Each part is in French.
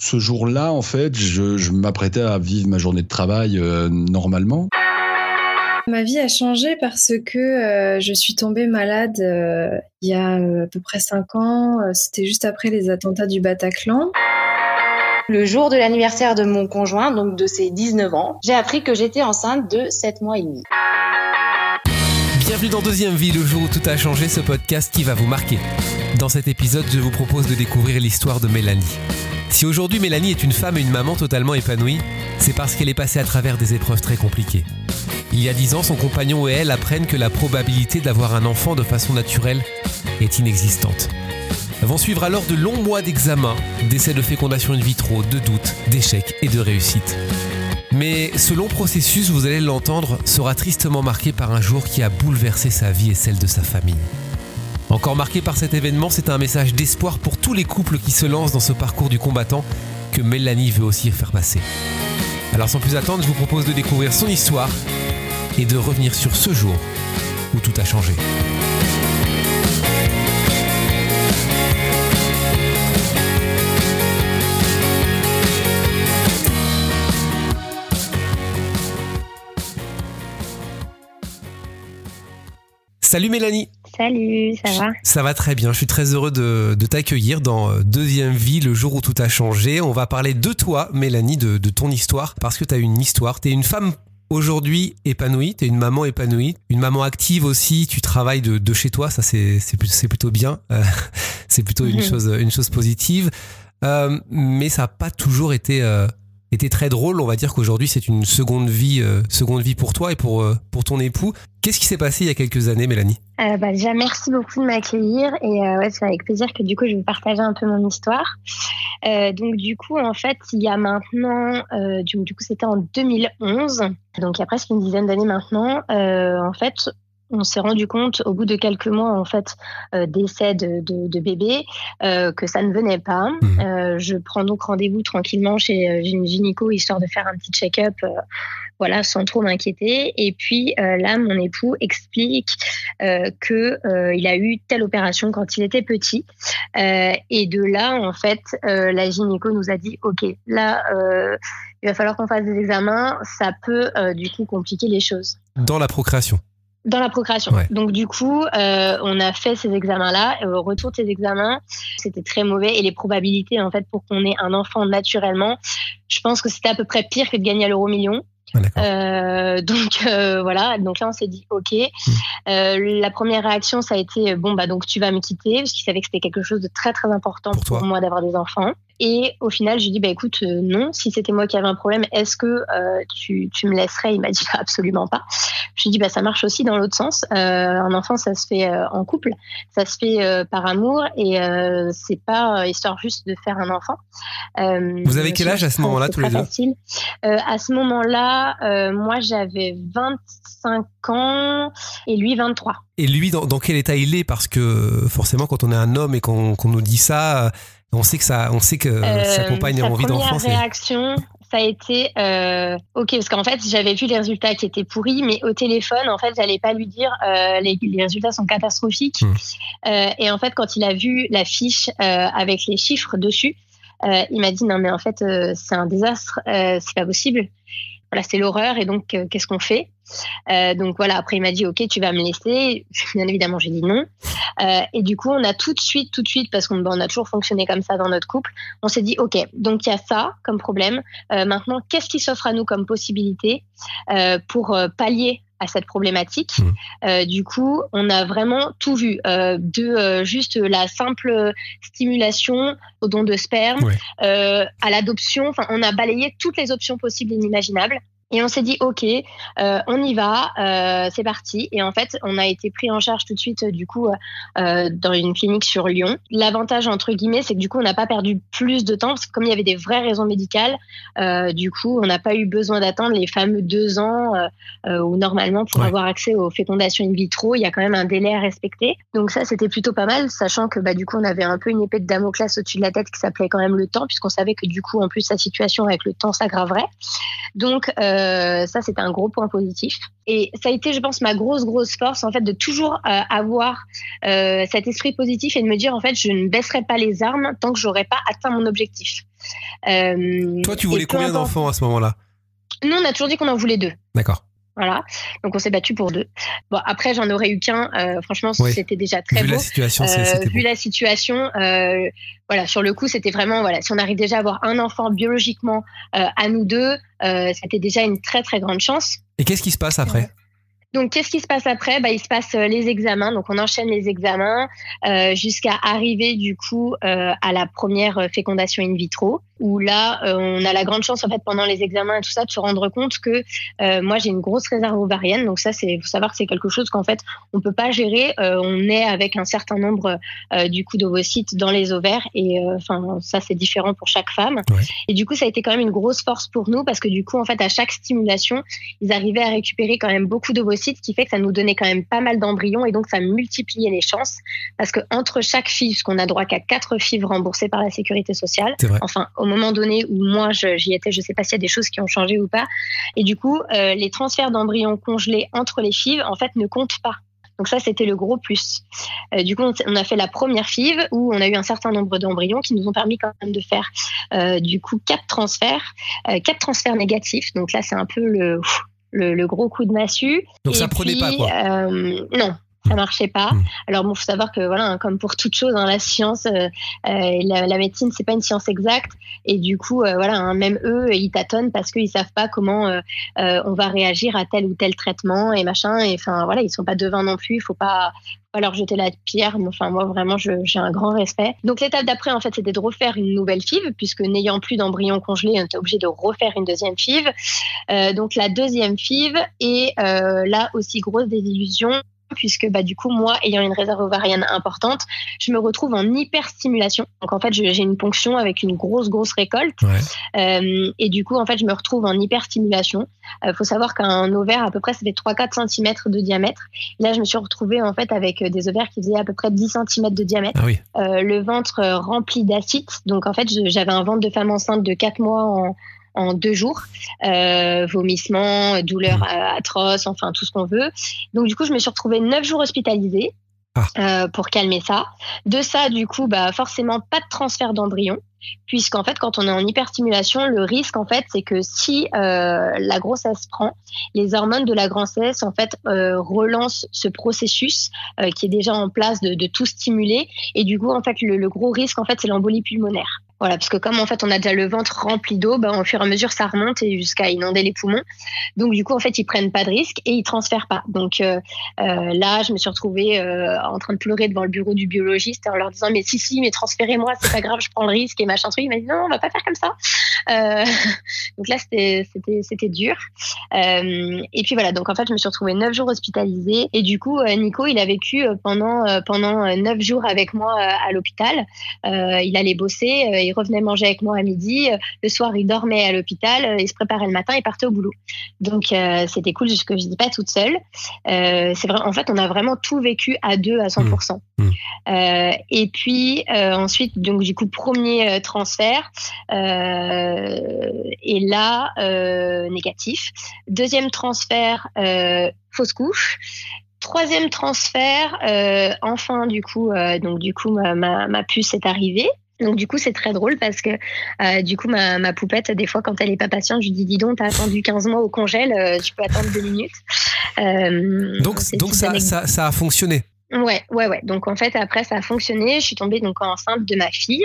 Ce jour-là, en fait, je, m'apprêtais à vivre ma journée de travail euh, normalement. Ma vie a changé parce que euh, je suis tombée malade euh, il y a à peu près 5 ans. C'était juste après les attentats du Bataclan. Le jour de l'anniversaire de mon conjoint, donc de ses 19 ans, j'ai appris que j'étais enceinte de 7 mois et demi. Bienvenue dans Deuxième Vie, le jour où tout a changé, ce podcast qui va vous marquer. Dans cet épisode, je vous propose de découvrir l'histoire de Mélanie. Si aujourd'hui Mélanie est une femme et une maman totalement épanouie, c'est parce qu'elle est passée à travers des épreuves très compliquées. Il y a dix ans, son compagnon et elle apprennent que la probabilité d'avoir un enfant de façon naturelle est inexistante. Vont suivre alors de longs mois d'examens, d'essais de fécondation in vitro, de doutes, d'échecs et de réussites. Mais ce long processus, vous allez l'entendre, sera tristement marqué par un jour qui a bouleversé sa vie et celle de sa famille. Encore marqué par cet événement, c'est un message d'espoir pour tous les couples qui se lancent dans ce parcours du combattant que Mélanie veut aussi faire passer. Alors sans plus attendre, je vous propose de découvrir son histoire et de revenir sur ce jour où tout a changé. Salut Mélanie Salut, ça va Ça va très bien, je suis très heureux de, t'accueillir dans euh, Deuxième Vie, le jour où tout a changé. On va parler de toi, Mélanie, de, ton histoire, parce que tu as une histoire, tu es une femme aujourd'hui épanouie, tu es une maman épanouie, une maman active aussi, tu travailles de, chez toi, ça c'est plutôt bien, euh, c'est plutôt une, mhm. chose, une chose positive, euh, mais ça n'a pas toujours été était très drôle. On va dire qu'aujourd'hui, c'est une seconde vie, euh, seconde vie pour toi et pour, euh, pour ton époux. Qu'est-ce qui s'est passé il y a quelques années, Mélanie? Euh, bah, Déjà, merci beaucoup de m'accueillir. Et ouais, c'est avec plaisir que du coup, je vais partager un peu mon histoire. donc, du coup, en fait, il y a maintenant, du, du, coup, c'était en 2011, donc il y a presque une dizaine d'années maintenant, en fait, on s'est rendu compte au bout de quelques mois en fait euh, d'essai de, de, bébé euh, que ça ne venait pas. Mmh. Euh, je prends donc rendez-vous tranquillement chez une gynéco histoire de faire un petit check-up, voilà, sans trop m'inquiéter. Et puis là, mon époux explique que il a eu telle opération quand il était petit. et de là, en fait, la gynéco nous a dit, ok, là, il va falloir qu'on fasse des examens. Ça peut du coup compliquer les choses. Dans la procréation. Dans la procréation. Donc du coup, euh, on a fait ces examens-là. Au retour de ces examens, c'était très mauvais et les probabilités en fait pour qu'on ait un enfant naturellement, je pense que c'était à peu près pire que de gagner à l'euro million. Euh, donc euh, voilà, donc là on s'est dit ok. Hmm. Euh, la première réaction ça a été bon bah donc tu vas me quitter parce qu'il savait que c'était quelque chose de très très important pour, moi d'avoir des enfants. Et au final j'ai dit bah écoute non, si c'était moi qui avais un problème, est-ce que tu, tu, me laisserais? Il m'a dit absolument pas. Je lui ai dit bah ça marche aussi dans l'autre sens. un enfant ça se fait en couple, ça se fait par amour et c'est pas histoire juste de faire un enfant. Vous avez quel âge à ce moment-là tous les deux À ce moment-là euh, moi j'avais 25 ans et lui 23. Et lui, dans, quel état il est? Parce que forcément, quand on est un homme et qu'on nous dit ça, on sait que ça, on sait que euh, sa compagne a envie d'enfant. Sa réaction, ça a été euh, ok parce qu'en fait j'avais vu les résultats qui étaient pourris, mais au téléphone en fait j'allais pas lui dire les, résultats sont catastrophiques. Hmm. et en fait quand il a vu la fiche avec les chiffres dessus, il m'a dit non mais en fait c'est un désastre, c'est pas possible voilà, c'est l'horreur et donc euh, qu'est-ce qu'on fait? Euh, Donc voilà, après il m'a dit ok, tu vas me laisser. Bien évidemment, j'ai dit non. Euh, et du coup, on a tout de suite, tout de suite, parce qu'on on a toujours fonctionné comme ça dans notre couple, on s'est dit ok, donc il y a ça comme problème. maintenant, qu'est-ce qui s'offre à nous comme possibilité pour pallier à cette problématique. Mmh. Euh, du coup, on a vraiment tout vu, euh, de euh, juste la simple stimulation au don de sperme, à l'adoption. Enfin, on a balayé toutes les options possibles et inimaginables. Et on s'est dit, OK, euh, on y va, euh, c'est parti. Et en fait, on a été pris en charge tout de suite, du coup, euh, dans une clinique sur Lyon. L'avantage, entre guillemets, c'est que du coup, on n'a pas perdu plus de temps, parce que comme il y avait des vraies raisons médicales, du coup, on n'a pas eu besoin d'attendre les fameux deux ans où normalement, pour avoir accès aux fécondations in vitro, il y a quand même un délai à respecter. Donc ça, c'était plutôt pas mal, sachant que bah, du coup, on avait un peu une épée de Damoclès au-dessus de la tête qui s'appelait quand même le temps, puisqu'on savait que du coup, en plus, sa situation avec le temps s'aggraverait. Donc, ça, c'était un gros point positif. Et ça a été, je pense, ma grosse, grosse force, en fait, de toujours avoir cet esprit positif et de me dire, en fait, je ne baisserai pas les armes tant que j'aurai pas atteint mon objectif. Toi, tu voulais combien d'enfants à ce moment-là? Nous, on a toujours dit qu'on en voulait deux. D'accord. Voilà. Donc on s'est battu pour deux. Bon après j'en aurais eu qu'un. Euh, franchement c'était déjà très vu beau. La situation, euh, vu la situation, euh, voilà sur le coup c'était vraiment voilà si on arrive déjà à avoir un enfant biologiquement à nous deux, c'était déjà une très très grande chance. Et qu'est-ce qui se passe après? Donc, qu'est-ce qui se passe après? Bah, Il se passe les examens. Donc, on enchaîne les examens euh, jusqu'à arriver du coup euh, à la première fécondation in vitro où là, euh, on a la grande chance en fait pendant les examens et tout ça de se rendre compte que euh, moi j'ai une grosse réserve ovarienne. Donc ça, c'est faut savoir que c'est quelque chose qu'en fait on peut pas gérer. Euh, on est avec un certain nombre du coup d'ovocytes dans les ovaires et enfin ça c'est différent pour chaque femme. Et du coup, ça a été quand même une grosse force pour nous parce que du coup en fait à chaque stimulation, ils arrivaient à récupérer quand même beaucoup d'ovocytes, ce qui fait que ça nous donnait quand même pas mal d'embryons et donc ça multipliait les chances parce que entre chaque FIV, qu'on a droit qu'à quatre FIV remboursées par la sécurité sociale, enfin au moment donné où moi j'y étais, je sais pas s'il y a des choses qui ont changé ou pas. Et du coup, euh, les transferts d'embryons congelés entre les FIV, en fait, ne comptent pas. Donc ça, c'était le gros plus. Euh, du coup, on a fait la première FIV où on a eu un certain nombre d'embryons qui nous ont permis quand même de faire euh, du coup quatre transferts, quatre transferts négatifs. Donc là, c'est un peu le, le, gros coup de massue. Donc ça prenait pas quoi Non, ça marchait pas. Hmm. Alors bon, faut savoir que voilà, comme pour toute chose, hein, la science, euh, euh, la, la, médecine, c'est pas une science exacte, et du coup, euh, voilà, hein, même eux, ils tâtonnent parce qu'ils savent pas comment on va réagir à tel ou tel traitement et machin. Et enfin voilà, ils sont pas devins non plus. Il faut pas, pas leur jeter la pierre. Mais, enfin moi vraiment, j'ai un grand respect. Donc l'étape d'après, en fait, c'était de refaire une nouvelle FIV, puisque n'ayant plus d'embryon congelé, on était obligé de refaire une deuxième FIV. donc la deuxième FIV et là aussi grosse désillusion puisque bah, du coup, moi, ayant une réserve ovarienne importante, je me retrouve en hyperstimulation. Donc en fait, j'ai une ponction avec une grosse, grosse récolte. Euh, et du coup, en fait, je me retrouve en hyperstimulation. Il euh, faut savoir qu'un ovaire, à peu près, ça fait 3-4 cm de diamètre. Là, je me suis retrouvée en fait avec des ovaires qui faisaient à peu près 10 cm de diamètre. Ah euh, le ventre rempli d'acide. Donc en fait, j'avais un ventre de femme enceinte de 4 mois en, en deux jours, euh, vomissements, douleurs mmh. atroces, enfin tout ce qu'on veut. Donc du coup, je me suis retrouvée neuf jours hospitalisée. Ah. Euh, pour calmer ça. De ça, du coup, bah forcément pas de transfert d'embryon, puisqu'en fait, quand on est en hyperstimulation, le risque, en fait, c'est que si euh, la grossesse prend, les hormones de la grossesse, en fait, euh, relancent ce processus euh, qui est déjà en place de, de, tout stimuler, et du coup, en fait, le, le gros risque, en fait, c'est l'embolie pulmonaire. Voilà, parce que comme en fait on a déjà le ventre rempli d'eau, ben, au fur et à mesure ça remonte et jusqu'à inonder les poumons. Donc du coup en fait ils prennent pas de risque et ils transfèrent pas. Donc euh, euh, là je me suis retrouvée euh, en train de pleurer devant le bureau du biologiste en leur disant mais si si mais transférez-moi c'est pas grave je prends le risque et machin truc. Il m'a dit non on va pas faire comme ça. Donc là c'était c'était dur. Et puis voilà donc en fait je me suis retrouvée neuf jours hospitalisée et du coup Nico il a vécu pendant pendant neuf jours avec moi à l'hôpital. il allait bosser il revenait manger avec moi à midi. Euh, le soir, il dormait à l'hôpital. Euh, il se préparait le matin et partait au boulot. Donc, euh, c'était cool, que je dis pas toute seule. c'est vrai, en fait, on a vraiment tout vécu à deux à 100%. Mmh. Mmh. et puis, ensuite, donc, du coup, premier transfert. et là, négatif. Deuxième transfert, fausse couche. Troisième transfert, enfin du coup, donc du coup ma, ma, ma puce est arrivée. Donc du coup c'est très drôle parce que euh, du coup ma, ma, poupette des fois quand elle est pas patiente je lui dis dis donc t'as attendu 15 mois au congèle euh, tu peux attendre deux minutes. Euh, donc donc ça, ça, ça, a fonctionné. Ouais ouais ouais. Donc en fait après ça a fonctionné. Je suis tombée donc enceinte de ma fille.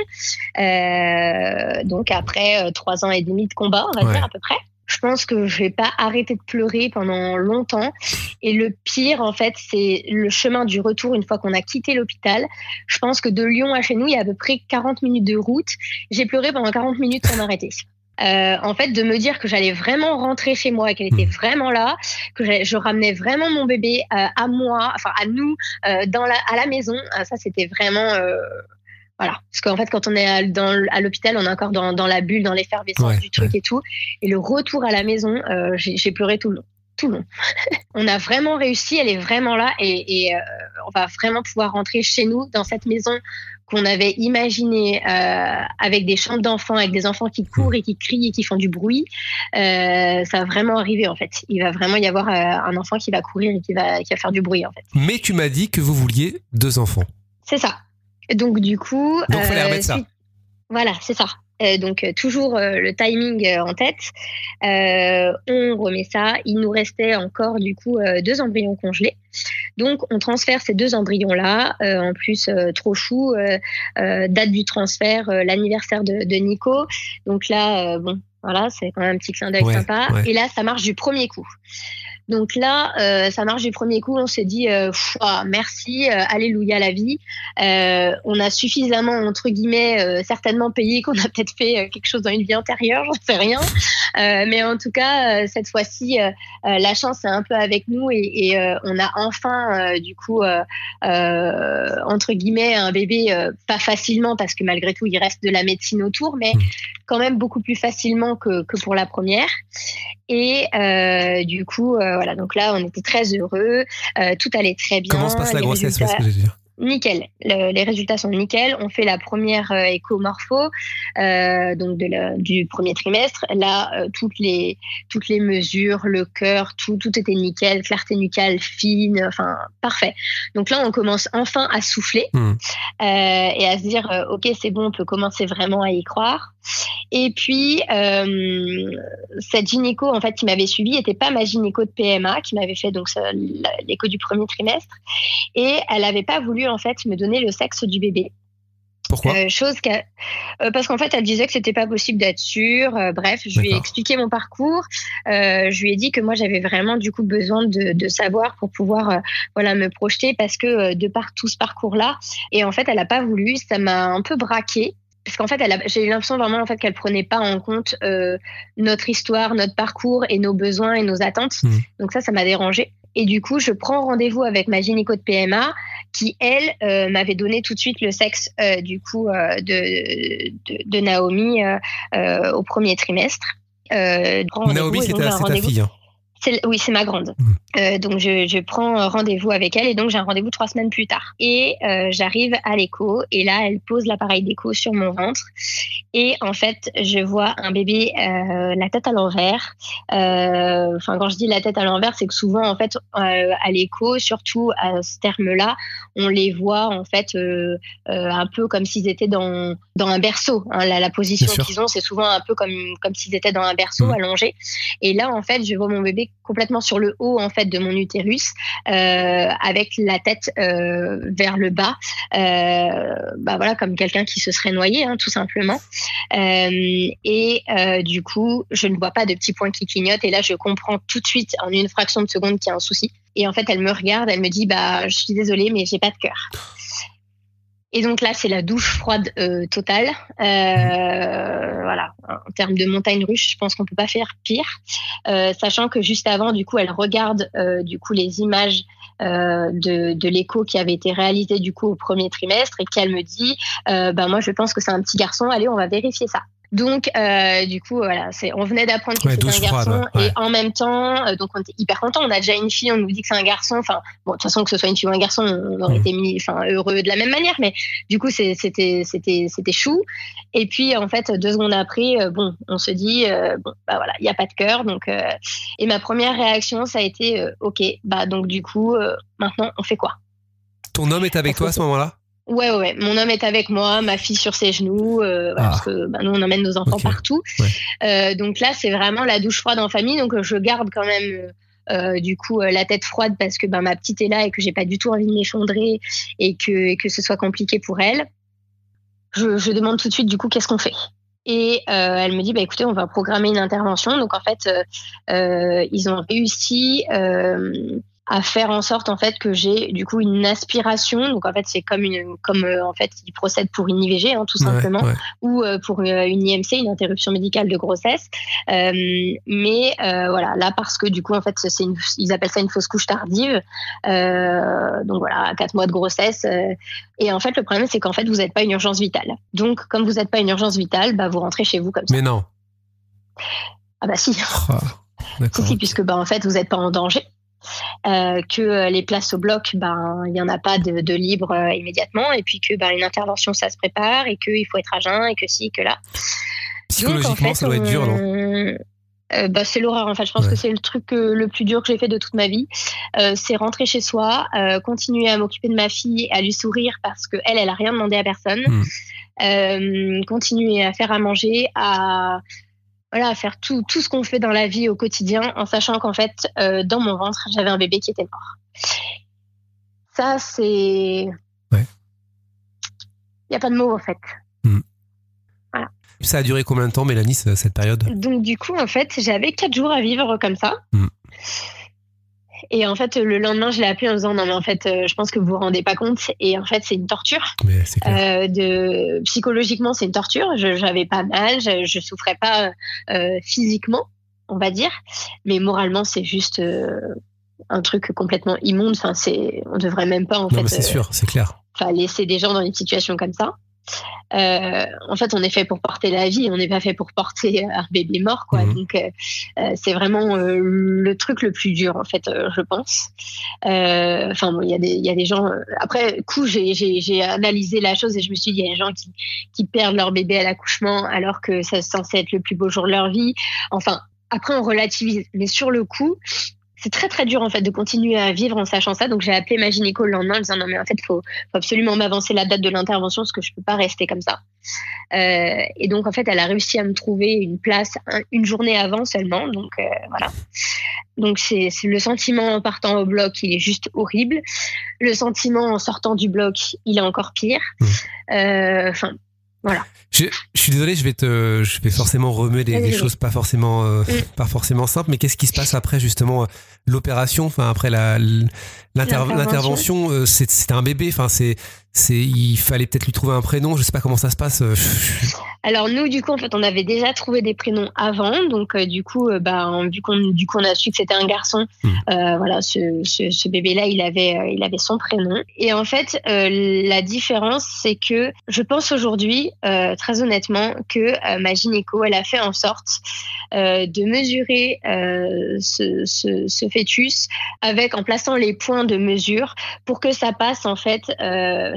Euh, donc après trois ans et demi de combat on va dire à peu près je pense que je vais pas arrêter de pleurer pendant longtemps. Et le pire, en fait, c'est le chemin du retour une fois qu'on a quitté l'hôpital. Je pense que de Lyon à chez nous, il y a à peu près 40 minutes de route. J'ai pleuré pendant 40 minutes sans m'arrêter. Euh, en fait, de me dire que j'allais vraiment rentrer chez moi, qu'elle était vraiment là, que je ramenais vraiment mon bébé euh, à moi, enfin à nous, euh, dans la, à la maison, ça c'était vraiment voilà. Parce qu'en fait, quand on est à, dans, à l'hôpital, on est encore dans, dans la bulle, dans l'effervescence du truc et tout. Et le retour à la maison, euh, j'ai pleuré tout le long. Tout le long. on a vraiment réussi, elle est vraiment là et, et euh, on va vraiment pouvoir rentrer chez nous, dans cette maison qu'on avait imaginé avec des chambres d'enfants, avec des enfants qui courent et qui crient et qui font du bruit, ça va vraiment arriver en fait. Il va vraiment y avoir un enfant qui va courir et qui va, qui va faire du bruit en fait. Mais tu m'as dit que vous vouliez deux enfants. C'est ça. Donc du coup. Donc remettre ça. Voilà, c'est ça. Euh, donc euh, toujours euh, le timing en tête. on remet ça. Il nous restait encore du coup deux embryons congelés. Donc on transfère ces deux embryons là. en plus trop chou. date du transfert, l'anniversaire de, Nico. Donc là bon voilà c'est quand même un petit clin d'œil sympa. Et là ça marche du premier coup. Donc là, euh, ça marche du premier coup. On s'est dit, euh, ah, merci, euh, alléluia la vie. on a suffisamment, entre guillemets, certainement payé qu'on a peut-être fait quelque chose dans une vie antérieure, j'en sais rien. mais en tout cas, cette fois-ci, la chance est un peu avec nous et, on a enfin, du coup, entre guillemets, un bébé, pas facilement parce que malgré tout, il reste de la médecine autour, mais mmh. quand même beaucoup plus facilement que, que pour la première. Et du coup, voilà, donc là, on était très heureux, euh, tout allait très bien. Comment se passe la grossesse, ce que je dire Nickel, les résultats sont nickel. On fait la première euh, écomorpho, euh, donc de du premier trimestre. Là, euh, toutes les toutes les mesures, le cœur, tout tout était nickel, clarté nucale fine, enfin parfait. Donc là, on commence enfin à souffler hmm. et à se dire ok, c'est bon, on peut commencer vraiment à y croire. Et puis cette gynéco en fait qui m'avait suivi n'était pas ma gynéco de PMA qui m'avait fait donc l'écho du premier trimestre et elle n'avait pas voulu en fait me donner le sexe du bébé. Pourquoi? Euh, chose euh, parce qu'en fait elle disait que c'était pas possible d'être sûre. Euh, bref, je lui ai expliqué mon parcours. je lui ai dit que moi j'avais vraiment du coup besoin de, savoir pour pouvoir voilà me projeter parce que de par tout ce parcours là et en fait elle a pas voulu. Ça m'a un peu braqué parce qu'en fait, j'ai eu l'impression vraiment en fait qu'elle prenait pas en compte notre histoire, notre parcours et nos besoins et nos attentes. Mmh. Donc ça, ça m'a dérangé. Et du coup, je prends rendez-vous avec ma gynéco de PMA qui, elle, euh, m'avait donné tout de suite le sexe euh, du coup euh, de, de, Naomi au premier trimestre. Naomi, c'était ta fille. Hein oui, c'est ma grande. Mmh. Euh, donc je, je prends rendez-vous avec elle et donc j'ai un rendez-vous trois semaines plus tard. Et euh, j'arrive à l'écho et là elle pose l'appareil d'écho sur mon ventre et en fait je vois un bébé euh, la tête à l'envers. Euh, enfin quand je dis la tête à l'envers, c'est que souvent en fait euh, à l'écho, surtout à ce terme-là, on les voit en fait un peu comme s'ils étaient dans dans un berceau. Hein. La, la, position qu'ils ont, c'est souvent un peu comme comme s'ils étaient dans un berceau mmh. allongé. Et là en fait je vois mon bébé complètement sur le haut en fait de mon utérus, euh, avec la tête euh, vers le bas, euh, bah voilà comme quelqu'un qui se serait noyé hein, tout simplement. et du coup, je ne vois pas de petits points qui clignotent et là je comprends tout de suite en une fraction de seconde qu'il y a un souci. Et en fait, elle me regarde, elle me dit bah je suis désolée mais j'ai pas de cœur. Et donc là, c'est la douche froide euh, totale. Euh, voilà, en termes de montagne russe, je pense qu'on peut pas faire pire, euh, sachant que juste avant, du coup, elle regarde du coup les images de, de l'écho qui avait été réalisé du coup au premier trimestre et qu'elle me dit, ben moi, je pense que c'est un petit garçon. Allez, on va vérifier ça. Donc, euh, du coup, voilà, c'est, on venait d'apprendre que c'était un garçon et en même temps, euh, donc on était hyper content. On a déjà une fille, on nous dit que c'est un garçon. Enfin, bon, de toute façon, que ce soit une fille ou un garçon, on aurait été mis, enfin, heureux de la même manière. Mais du coup, c'était, c'était, c'était chou. Et puis, en fait, deux secondes après, euh, bon, on se dit, bon, bah voilà, il y a pas de cœur. Donc, et ma première réaction, ça a été, ok, bah donc du coup, maintenant, on fait quoi? Ton homme est avec toi à ce moment-là? Ouais, ouais, mon homme est avec moi, ma fille sur ses genoux, euh, parce ah. que bah, nous on emmène nos enfants partout. Euh, donc là, c'est vraiment la douche froide en famille. Donc je garde quand même euh, du coup la tête froide parce que ben ma petite est là et que j'ai pas du tout envie de m'effondrer et que, que ce soit compliqué pour elle. Je, je demande tout de suite du coup qu'est-ce qu'on fait? Et euh, elle me dit, bah, écoutez, on va programmer une intervention. Donc en fait, euh, euh ils ont réussi euh, à faire en sorte en fait que j'ai du coup une aspiration. Donc en fait c'est comme une comme euh, en fait il procède pour une IVG hein, tout simplement ou euh, pour une, IMC une interruption médicale de grossesse. Euh, mais voilà là parce que du coup en fait c'est une ils appellent ça une fausse couche tardive donc voilà quatre mois de grossesse et en fait le problème c'est qu'en fait vous n'êtes pas une urgence vitale. Donc comme vous n'êtes pas une urgence vitale bah vous rentrez chez vous comme ça. Mais non. Ah bah si. Oh, si, si puisque bah en fait vous n'êtes pas en danger que les places au bloc, ben il y en a pas de, de libre immédiatement, et puis que ben une intervention ça se prépare et qu'il faut être à jeun et que si que là. Psychologiquement, ça doit être dur, non euh, bah, c'est l'horreur en fait. Je pense que c'est le truc euh, le plus dur que j'ai fait de toute ma vie. Euh, c'est rentrer chez soi, continuer à m'occuper de ma fille, à lui sourire parce que elle, elle a rien demandé à personne. Hmm. continuer à faire à manger, à voilà, à faire tout, tout ce qu'on fait dans la vie au quotidien, en sachant qu'en fait, dans mon ventre, j'avais un bébé qui était mort. Ça, c'est. Il n'y a pas de mots en fait. Hmm. Ça a duré combien de temps, Mélanie, cette période? Donc, du coup, en fait, j'avais quatre jours à vivre comme ça. Hmm. Et en fait, le lendemain, je l'ai appelé en disant non, mais en fait, euh, je pense que vous vous rendez pas compte. Et en fait, c'est une torture. Euh, de psychologiquement, c'est une torture. Je n'avais pas mal, je, je souffrais pas euh, physiquement, on va dire, mais moralement, c'est juste un truc complètement immonde. Enfin, c'est, on devrait même pas en non, fait. C'est sûr, c'est clair. Enfin, laisser des gens dans une situation comme ça. Euh, en fait, on est fait pour porter la vie, on n'est pas fait pour porter un bébé mort, quoi. Mhm. Donc, euh, euh, c'est vraiment le truc le plus dur, en fait, je pense. Enfin, il y, a des, y a des gens. après, coup, j'ai analysé la chose et je me suis dit, il y a des gens qui, qui perdent leur bébé à l'accouchement alors que ça censé être le plus beau jour de leur vie. Enfin, après, on relativise. Mais sur le coup, c'est très très dur en fait de continuer à vivre en sachant ça. Donc j'ai appelé ma gynéco le lendemain en disant non mais en fait faut, faut absolument m'avancer la date de l'intervention parce que je peux pas rester comme ça. Euh, et donc en fait elle a réussi à me trouver une place une journée avant seulement. Donc euh, voilà. Donc c'est le sentiment en partant au bloc il est juste horrible. Le sentiment en sortant du bloc il est encore pire. Mmh. Euh, enfin voilà. Je, suis désolé, je vais te, je vais forcément remuer des, choses pas forcément, euh, mm. pas forcément simples. Mais qu'est-ce qui se passe après justement euh, l'opération, enfin après la l'intervention, euh, c'est un bébé, enfin c'est c'est il fallait peut-être lui trouver un prénom je sais pas comment ça se passe euh, alors nous du coup en fait on avait déjà trouvé des prénoms avant donc euh, du coup bah vu qu'on du coup on a su que c'était un garçon hmm. voilà ce, ce, bébé là il avait il avait son prénom et en fait la différence c'est que je pense aujourd'hui très honnêtement que ma gynéco elle a fait en sorte de mesurer ce, ce, ce, fœtus avec en plaçant les points de mesure pour que ça passe en fait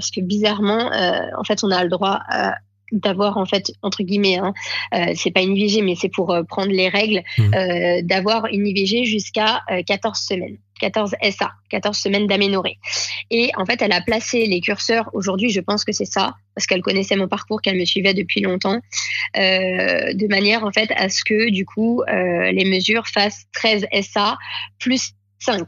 parce que bizarrement, euh, en fait, on a le droit euh, d'avoir en fait entre guillemets hein, euh, c'est pas une IVG mais c'est pour prendre les règles mmh. d'avoir une IVG jusqu'à 14 semaines 14 SA 14 semaines d'aménorrhée et en fait elle a placé les curseurs aujourd'hui je pense que c'est ça parce qu'elle connaissait mon parcours qu'elle me suivait depuis longtemps de manière en fait à ce que du coup les mesures fassent 13 SA plus 5.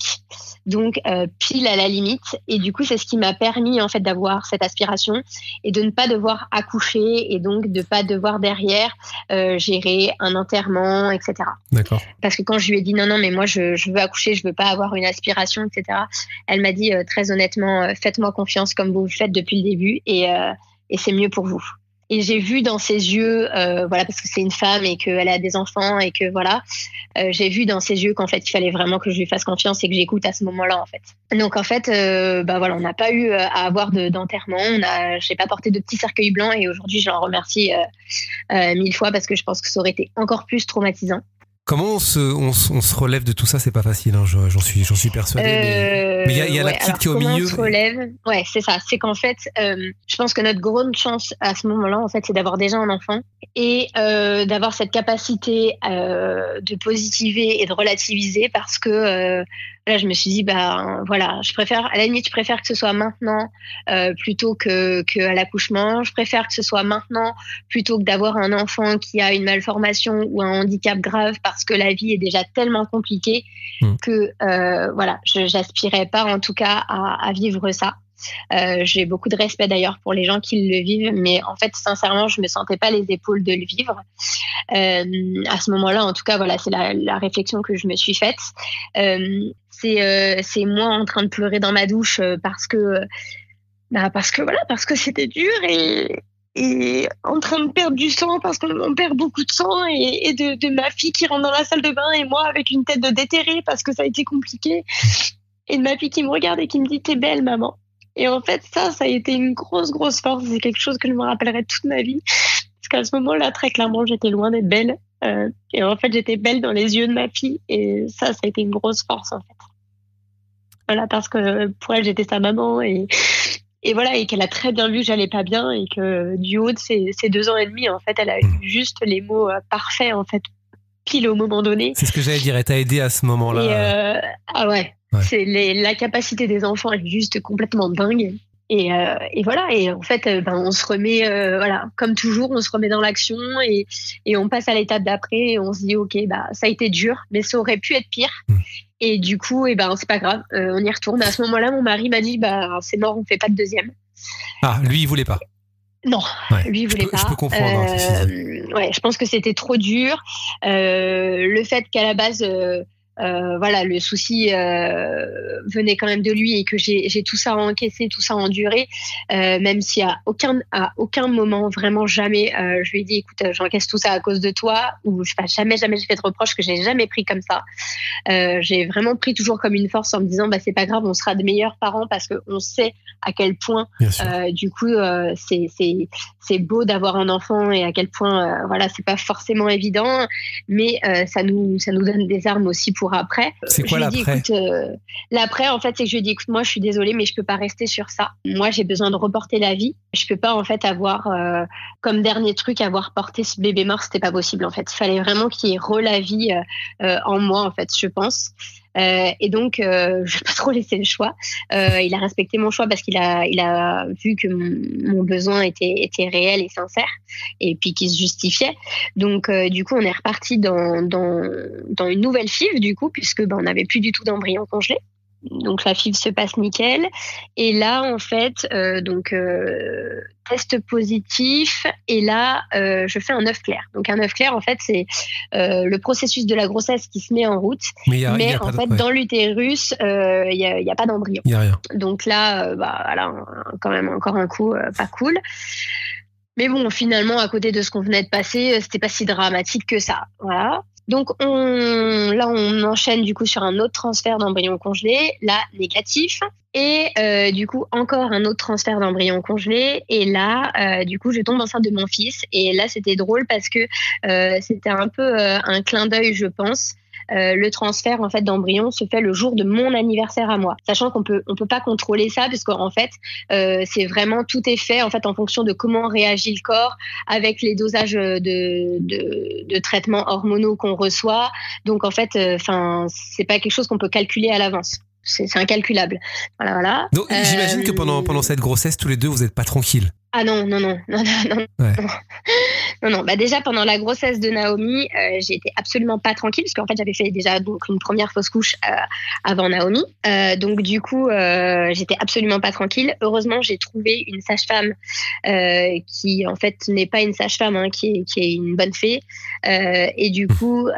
Donc euh, pile à la limite. Et du coup, c'est ce qui m'a permis en fait d'avoir cette aspiration et de ne pas devoir accoucher et donc de pas devoir derrière euh, gérer un enterrement, etc. D'accord. Parce que quand je lui ai dit non, non, mais moi je, je veux accoucher, je veux pas avoir une aspiration, etc. Elle m'a dit euh, très honnêtement, faites-moi confiance comme vous le faites depuis le début et, et c'est mieux pour vous et j'ai vu dans ses yeux, euh, voilà, parce que c'est une femme et qu'elle a des enfants et que voilà, euh, j'ai vu dans ses yeux qu'en fait il fallait vraiment que je lui fasse confiance et que j'écoute à ce moment-là en fait. Donc en fait, euh, bah voilà, on n'a pas eu à avoir d'enterrement, on a, j'ai pas porté de petits cercueils blancs et aujourd'hui je l'en remercie mille fois parce que je pense que ça aurait été encore plus traumatisant. Comment on se, on, se relève de tout ça? C'est pas facile, hein, j'en suis, suis persuadé. mais il y a, y a la petite qui est au milieu. On se relève? Ouais, c'est ça. C'est qu'en fait, euh, je pense que notre grande chance à ce moment-là, en fait, c'est d'avoir déjà un enfant et euh, d'avoir cette capacité euh, de positiver et de relativiser parce que Là, je me suis dit, bah voilà, je préfère, à la limite, je préfère que ce soit maintenant euh, plutôt que, que à l'accouchement. Je préfère que ce soit maintenant plutôt que d'avoir un enfant qui a une malformation ou un handicap grave parce que la vie est déjà tellement compliquée hmm. que euh, voilà, je j'aspirais pas en tout cas à, à vivre ça. Euh, j'ai beaucoup de respect d'ailleurs pour les gens qui le vivent, mais en fait, sincèrement, je me sentais pas les épaules de le vivre. Euh, à ce moment-là, en tout cas, voilà, c'est la, réflexion que je me suis faite. Euh, c'est moi en train de pleurer dans ma douche parce que bah parce que voilà parce que c'était dur et en train de perdre du sang parce qu'on perd beaucoup de sang et, et de, de, ma fille qui rentre dans la salle de bain et moi avec une tête de déterré parce que ça a été compliqué et de ma fille qui me regarde et qui me dit t'es belle maman et en fait ça ça a été une grosse grosse force. C'est quelque chose que je me rappellerai toute ma vie. Parce qu'à ce moment-là très clairement j'étais loin d'être belle. Euh, et en fait j'étais belle dans les yeux de ma fille. Et ça ça a été une grosse force en fait. Voilà, parce que pour elle, j'étais sa maman. Et, et voilà, et qu'elle a très bien vu que j'allais pas bien. Et que du haut de ces, deux ans et demi, en fait, elle a eu mm. juste les mots euh, parfaits, en fait, pile au moment donné. C'est ce que j'allais dire, elle t'a aidé à ce moment-là. Euh, ah ouais, c'est la capacité des enfants est juste complètement dingue. Et, euh, et, voilà. Et en fait, ben, on se remet, voilà, comme toujours, on se remet dans l'action et, et, on passe à l'étape d'après. Et on se dit, ok, bah ça a été dur, mais ça aurait pu être pire. Mm. Et du coup, et eh ben, c'est pas grave, euh, on y retourne. À ce moment-là, mon mari m'a dit, bah, c'est mort, on fait pas de deuxième. Ah, lui, il voulait pas. Non, lui il voulait pas. Je peux comprendre. Hein, euh, ouais, je pense que c'était trop dur. Euh, le fait qu'à la base euh, voilà, le souci euh, venait quand même de lui et que j'ai tout ça encaissé, tout ça enduré, euh, même si à aucun, à aucun moment, vraiment jamais, je lui ai dit, écoute, j'encaisse tout ça à cause de toi, ou je sais jamais, jamais j'ai fait de reproche que j'ai jamais pris comme ça. j'ai vraiment pris toujours comme une force en me disant, bah c'est pas grave, on sera de meilleurs parents parce qu'on sait à quel point, du coup, c'est beau d'avoir un enfant et à quel point, voilà, c'est pas forcément évident, mais ça nous ça nous donne des armes aussi pour après. C'est quoi l'après? euh, L'après, en fait, c'est que je lui ai dit, écoute, moi, je suis désolée, mais je peux pas rester sur ça. Moi, j'ai besoin de reporter la vie. Je peux pas, en fait, avoir euh, comme dernier truc, avoir porté ce bébé mort, c'était pas possible, en fait. Il fallait vraiment qu'il y re la vie euh, en moi, en fait, je pense. Euh, et donc, euh, je vais pas trop laisser le choix. Euh, il a respecté mon choix parce qu'il a, il a vu que mon, besoin était, était réel et sincère, et puis qu'il se justifiait. Donc, du coup, on est reparti dans, dans, dans une nouvelle FIV, du coup, puisque ben, on n'avait plus du tout d'embryon congelé donc la FIV se passe nickel. Et là, en fait, euh, donc euh, test positif. Et là, euh, je fais un œuf clair. Donc un œuf clair, en fait, c'est le processus de la grossesse qui se met en route. Mais, en fait, dans l'utérus, il n'y a, a, pas d'embryon. Donc là, bah, voilà, quand même encore un coup pas cool. Mais bon, finalement, à côté de ce qu'on venait de passer, c'était pas si dramatique que ça. Voilà. Donc on, là, on enchaîne du coup sur un autre transfert d'embryon congelé, là négatif, et euh, du coup encore un autre transfert d'embryon congelé. Et là, euh, du coup, je tombe enceinte de mon fils. Et là, c'était drôle parce que euh, c'était un peu un clin d'œil, je pense. Euh, le transfert en fait d'embryon se fait le jour de mon anniversaire à moi, sachant qu'on peut on peut pas contrôler ça parce qu'en fait euh, c'est vraiment tout est fait en fait en fonction de comment réagit le corps avec les dosages de de, de traitements hormonaux qu'on reçoit. Donc en fait, euh, enfin c'est pas quelque chose qu'on peut calculer à l'avance c'est incalculable. Voilà, voilà. Donc, j'imagine que pendant, pendant cette grossesse, tous les deux, vous n'êtes pas tranquilles. Ah non, non, non, non, non, non. Non, non. Bah déjà pendant la grossesse de Naomi, euh, j'étais absolument pas tranquille parce qu'en fait j'avais fait déjà donc une première fausse couche euh, avant Naomi. Euh, donc du coup, euh, j'étais absolument pas tranquille. Heureusement, j'ai trouvé une sage-femme euh, qui en fait n'est pas une sage-femme, hein, qui, est, qui est une bonne fée et du coup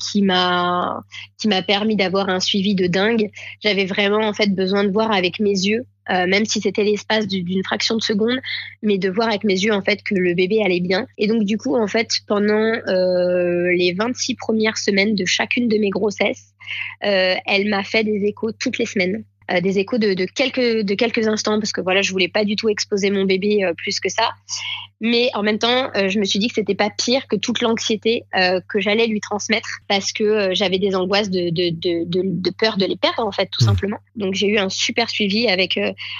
qui m'a qui m'a permis d'avoir un suivi de dingue. J'avais vraiment en fait besoin de voir avec mes yeux euh, même si c'était l'espace d'une fraction de seconde, mais de voir avec mes yeux en fait que le bébé allait bien. Et donc du coup en fait pendant euh, les 26 premières semaines de chacune de mes grossesses, euh, elle m'a fait des échos toutes les semaines. Euh, des échos de, de, quelques, de quelques instants parce que voilà, je voulais pas du tout exposer mon bébé euh, plus que ça. Mais en même temps, euh, je me suis dit que c'était pas pire que toute l'anxiété que j'allais lui transmettre parce que j'avais des angoisses de, de, de, de, peur de les perdre en fait, tout mmh. simplement. Donc j'ai eu un super suivi avec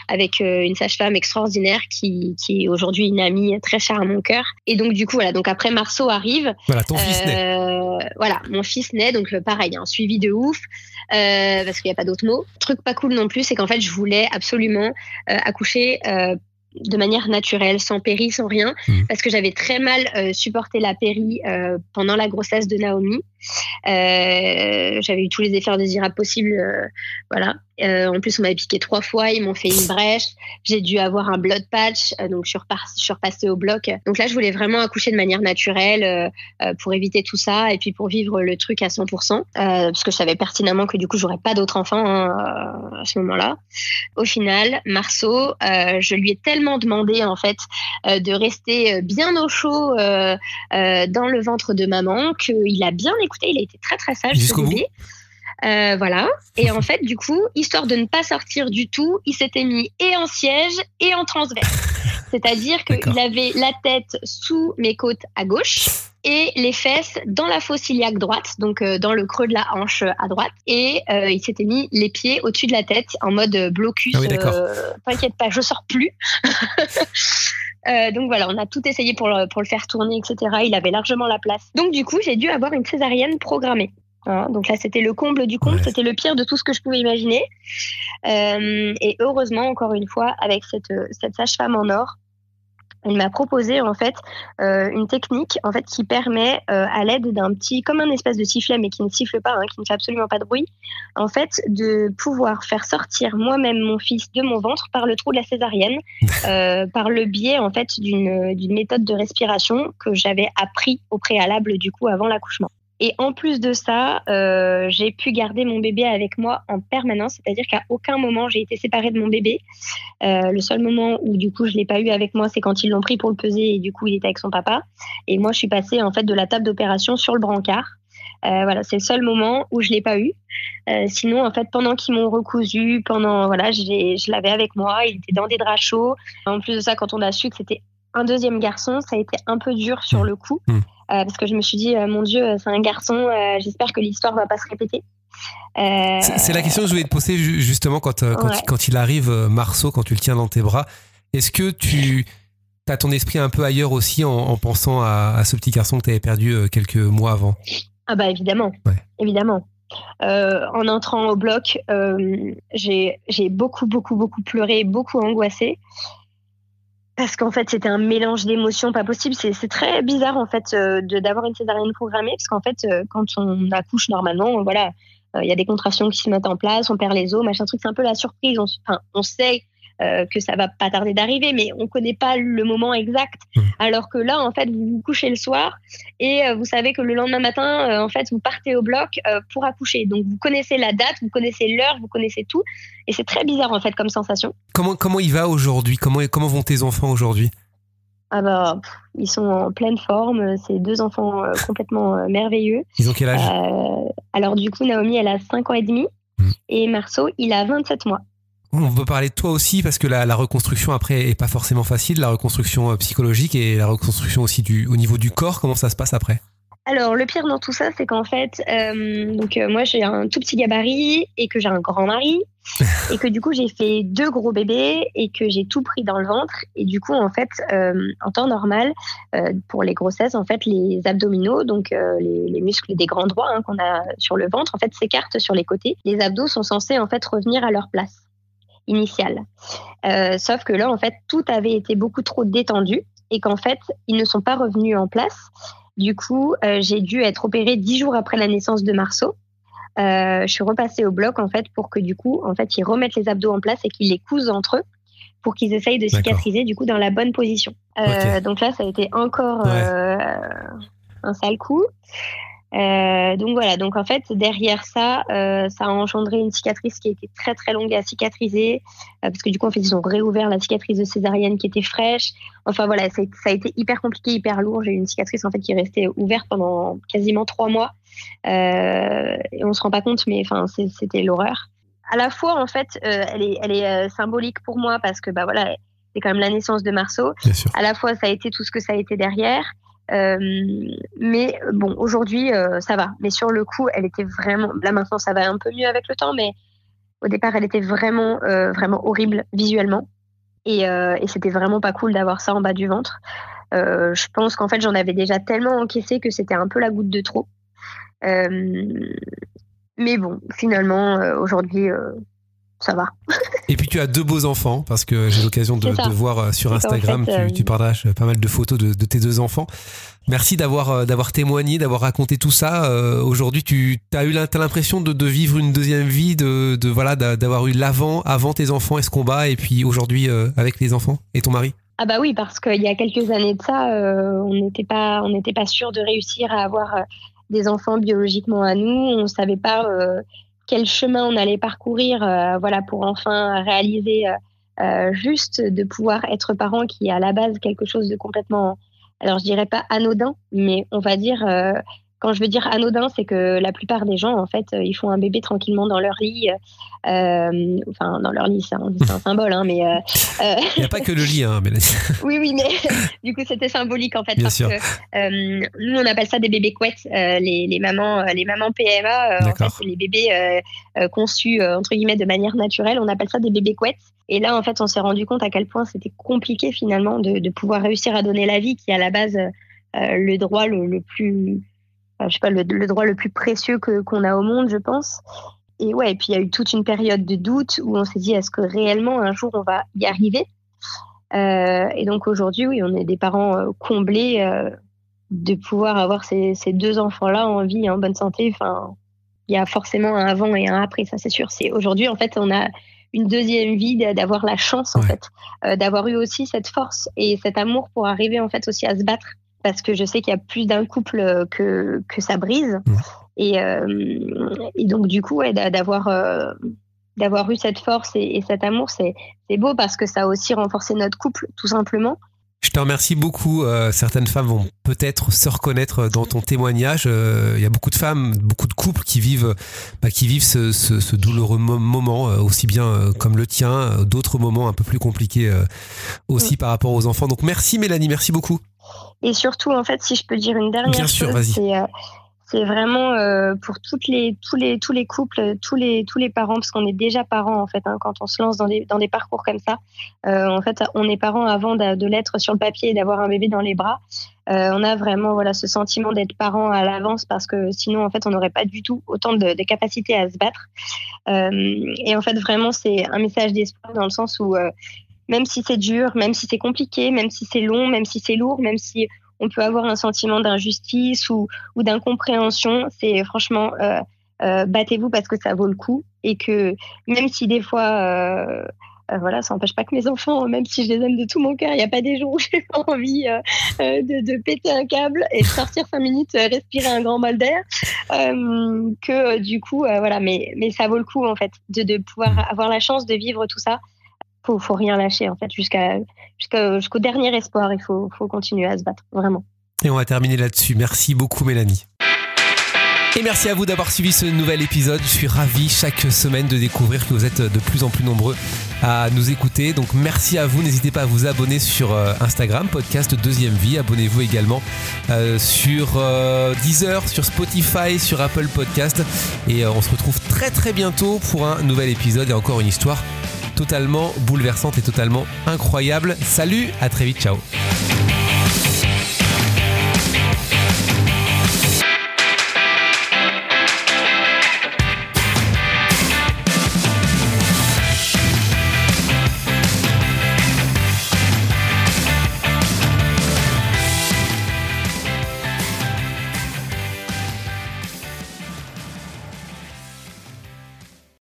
avec une sage-femme extraordinaire qui, qui est aujourd'hui une amie très chère à mon cœur. Et donc du coup voilà, donc après Marceau arrive. Voilà, ton fils naît. Voilà, mon fils naît, donc pareil, un suivi de ouf parce qu'il n'y a pas d'autre mot. Truc pas cool non plus, c'est qu'en fait, je voulais absolument euh, accoucher euh, de manière naturelle, sans péri, sans rien, mmh. parce que j'avais très mal euh, supporté la péri pendant la grossesse de Naomi. j'avais eu tous les effets indésirables possibles, voilà. Euh, en plus, on m'avait piqué trois fois, ils m'ont fait une brèche. J'ai dû avoir un blood patch, euh, donc je suis, repassée au bloc. Donc là, je voulais vraiment accoucher de manière naturelle euh, pour éviter tout ça et puis pour vivre le truc à 100%, parce que je savais pertinemment que du coup, j'aurais pas d'autres enfants hein, à ce moment-là. Au final, Marceau, je lui ai tellement demandé en fait de rester bien au chaud dans le ventre de maman qu'il a bien écouté. Il a été très très sage. Jusqu'au bout. Euh, voilà. Et en fait, du coup, histoire de ne pas sortir du tout, il s'était mis et en siège et en transverse. C'est-à-dire qu'il avait la tête sous mes côtes à gauche et les fesses dans la fosse iliaque droite, donc euh, dans le creux de la hanche à droite. Et euh, il s'était mis les pieds au-dessus de la tête en mode blocus. Ah oui, euh, T'inquiète pas, je sors plus. donc voilà, on a tout essayé pour le, pour le faire tourner, etc. Il avait largement la place. Donc du coup, j'ai dû avoir une césarienne programmée. Hein, donc là, c'était le comble du comble, c'était le pire de tout ce que je pouvais imaginer. et heureusement, encore une fois, avec cette, cette sage-femme en or, elle m'a proposé en fait euh, une technique en fait qui permet euh, à l'aide d'un petit comme un espèce de sifflet mais qui ne siffle pas, hein, qui ne fait absolument pas de bruit, en fait de pouvoir faire sortir moi-même mon fils de mon ventre par le trou de la césarienne, euh, par le biais en fait d'une méthode de respiration que j'avais appris au préalable du coup avant l'accouchement. Et en plus de ça, euh, j'ai pu garder mon bébé avec moi en permanence, c'est-à-dire qu'à aucun moment j'ai été séparée de mon bébé. Euh, le seul moment où du coup je l'ai pas eu avec moi, c'est quand ils l'ont pris pour le peser et du coup il était avec son papa. Et moi je suis passée en fait de la table d'opération sur le brancard. Euh, voilà, c'est le seul moment où je l'ai pas eu. Sinon, en fait, pendant qu'ils m'ont recousu, pendant voilà, je l'avais avec moi. Il était dans des draps chauds. En plus de ça, quand on a su que c'était un deuxième garçon, ça a été un peu dur sur le coup. Mmh. Euh, parce que je me suis dit, euh, mon Dieu, c'est un garçon, euh, j'espère que l'histoire va pas se répéter. C'est la question que je voulais te poser justement quand, quand, il, arrive, Marceau, quand tu le tiens dans tes bras. Est-ce que tu as ton esprit un peu ailleurs aussi en, pensant à, ce petit garçon que tu avais perdu quelques mois avant? Ah bah évidemment, évidemment. en entrant au bloc, j'ai beaucoup, beaucoup, beaucoup pleuré, beaucoup angoissé parce qu'en fait c'était un mélange d'émotions pas possible. C'est très bizarre en fait euh, d'avoir une césarienne programmée parce qu'en fait euh, quand on accouche normalement, voilà, euh, il y a des contractions qui se mettent en place, on perd les os, machin truc. C'est un peu la surprise. Enfin, on sait euh, que ça va pas tarder d'arriver, mais on connaît pas le moment exact. Mmh. Alors que là, en fait, vous vous couchez le soir et euh, vous savez que le lendemain matin, euh, en fait, vous partez au bloc pour accoucher. Donc vous connaissez la date, vous connaissez l'heure, vous connaissez tout, et c'est très bizarre en fait comme sensation. Comment comment il va aujourd'hui? Comment comment vont tes enfants aujourd'hui? Ah bah, ils sont en pleine forme. C'est deux enfants complètement merveilleux. Ils ont quel âge? Alors du coup, Naomi, elle a 5 ans et demi. Mmh. Et Marceau, il a 27 mois. On veut parler de toi aussi parce que la, reconstruction après est pas forcément facile, la reconstruction euh, psychologique et la reconstruction aussi du, au niveau du corps. Comment ça se passe après? Alors, le pire dans tout ça, c'est qu'en fait, euh, donc euh, moi j'ai un tout petit gabarit et que j'ai un grand mari et que du coup j'ai fait deux gros bébés et que j'ai tout pris dans le ventre et du coup en fait en temps normal pour les grossesses en fait les abdominaux donc les, muscles des grands droits hein, qu'on a sur le ventre en fait s'écartent sur les côtés. Les abdos sont censés en fait revenir à leur place initiale. Euh, sauf que là, en fait, tout avait été beaucoup trop détendu et qu'en fait, ils ne sont pas revenus en place. Du coup, euh, j'ai dû être opérée dix jours après la naissance de Marceau. Euh, je suis repassée au bloc en fait pour que du coup, en fait, ils remettent les abdos en place et qu'ils les cousent entre eux pour qu'ils essayent de cicatriser du coup dans la bonne position. Donc là, ça a été encore un sale coup. Euh, donc voilà, donc en fait derrière ça, euh, ça a engendré une cicatrice qui était très très longue à cicatriser, euh, parce que du coup en fait ils ont réouvert la cicatrice de césarienne qui était fraîche. Enfin voilà, ça a été hyper compliqué, hyper lourd. J'ai eu une cicatrice en fait qui est restée ouverte pendant quasiment trois mois, et on se rend pas compte, mais enfin c'était l'horreur. À la fois en fait, elle est elle est symbolique pour moi parce que bah voilà, c'est quand même la naissance de Marceau. À la fois ça a été tout ce que ça a été derrière. Euh, mais bon, aujourd'hui, euh, ça va. Mais sur le coup, elle était vraiment. Là maintenant, ça va un peu mieux avec le temps, mais au départ, elle était vraiment, euh, vraiment horrible visuellement. Et, et c'était vraiment pas cool d'avoir ça en bas du ventre. je pense qu'en fait, j'en avais déjà tellement encaissé que c'était un peu la goutte de trop. mais bon, finalement, aujourd'hui, ça va. Et puis tu as deux beaux enfants, parce que j'ai l'occasion de, voir euh, sur Instagram, tu, tu, partages pas mal de photos de, tes deux enfants. Merci d'avoir euh, d'avoir témoigné, d'avoir raconté tout ça. Euh, aujourd'hui, tu as eu l'impression de, de, vivre une deuxième vie, de, de voilà, d'avoir eu l'avant, avant tes enfants et ce combat, et puis aujourd'hui avec les enfants et ton mari? Ah bah oui, parce qu'il y a quelques années de ça, on n'était pas on n'était pas sûr de réussir à avoir des enfants biologiquement à nous. On savait pas quel chemin on allait parcourir euh, voilà, pour enfin réaliser euh, euh, juste de pouvoir être parent qui est à la base quelque chose de complètement, alors je dirais pas anodin, mais on va dire quand je veux dire anodin, c'est que la plupart des gens, en fait, ils font un bébé tranquillement dans leur lit. Euh, enfin, dans leur lit, c'est un, symbole, hein, mais. Euh, Il n'y a pas que le lit, hein, oui, oui, mais du coup, c'était symbolique, en fait. parce Que, nous, on appelle ça des bébés couettes. Les, les, mamans, les mamans PMA, en fait, les bébés conçus, entre guillemets, de manière naturelle, on appelle ça des bébés couettes. Et là, en fait, on s'est rendu compte à quel point c'était compliqué, finalement, de, de, pouvoir réussir à donner la vie, qui est à la base le droit le, le plus je sais pas, le, droit le plus précieux que qu'on a au monde, je pense. Et ouais, et puis il y a eu toute une période de doute où on s'est dit est-ce que réellement un jour on va y arriver? Euh, Et donc aujourd'hui, oui, on est des parents euh, comblés euh, de pouvoir avoir ces, ces deux enfants-là en vie, en bonne santé. Enfin, il y a forcément un avant et un après, ça c'est sûr. C'est aujourd'hui en fait on a une deuxième vie, d'avoir la chance en fait, d'avoir eu aussi cette force et cet amour pour arriver en fait aussi à se battre parce que je sais qu'il y a plus d'un couple euh, que, que ça brise. Mmh. Et, euh, et, donc, du coup, ouais, d'avoir euh, d'avoir eu cette force et, cet amour, c'est beau parce que ça a aussi renforcé notre couple, tout simplement. Je te remercie beaucoup. certaines femmes vont peut-être se reconnaître dans ton témoignage. Il y a beaucoup de femmes, beaucoup de couples qui vivent, bah, qui vivent ce, ce, douloureux moment, aussi bien comme le tien, d'autres moments un peu plus compliqués aussi par rapport aux enfants. Donc merci Mélanie, merci beaucoup. Et surtout, en fait, si je peux dire une dernière chose, c'est euh, c'est vraiment euh, pour les, tous, les, tous les couples, tous les, tous les parents, parce qu'on est déjà parents en fait hein, quand on se lance dans des, dans des parcours comme ça. Euh, en fait, on est parents avant de, l'être sur le papier et d'avoir un bébé dans les bras. on a vraiment voilà ce sentiment d'être parents à l'avance parce que sinon en fait on n'aurait pas du tout autant de, de capacités à se battre. et en fait vraiment c'est un message d'espoir dans le sens où même si c'est dur, même si c'est compliqué, même si c'est long, même si c'est lourd, même si on peut avoir un sentiment d'injustice ou, d'incompréhension, c'est franchement euh, euh, battez-vous parce que ça vaut le coup et que même si des fois euh, voilà, ça n'empêche pas que mes enfants, même si je les aime de tout mon cœur, il n'y a pas des jours où j'ai envie de, péter un câble et de sortir cinq minutes, respirer un grand bol d'air. que du coup, voilà, mais, ça vaut le coup en fait de pouvoir avoir la chance de vivre tout ça faut, faut rien lâcher en fait jusqu'à jusqu'au dernier espoir. Il faut, continuer à se battre vraiment. Et on va terminer là-dessus. Merci beaucoup Mélanie. Et merci à vous d'avoir suivi ce nouvel épisode. Je suis ravi chaque semaine de découvrir que vous êtes de plus en plus nombreux à nous écouter. Donc merci à vous. N'hésitez pas à vous abonner sur euh, Instagram, podcast Deuxième Vie. Abonnez-vous également euh, sur euh, Deezer, sur Spotify, sur Apple Podcast. Et on se retrouve très très bientôt pour un nouvel épisode et encore une histoire totalement bouleversante et totalement incroyable. Salut, à très vite, ciao.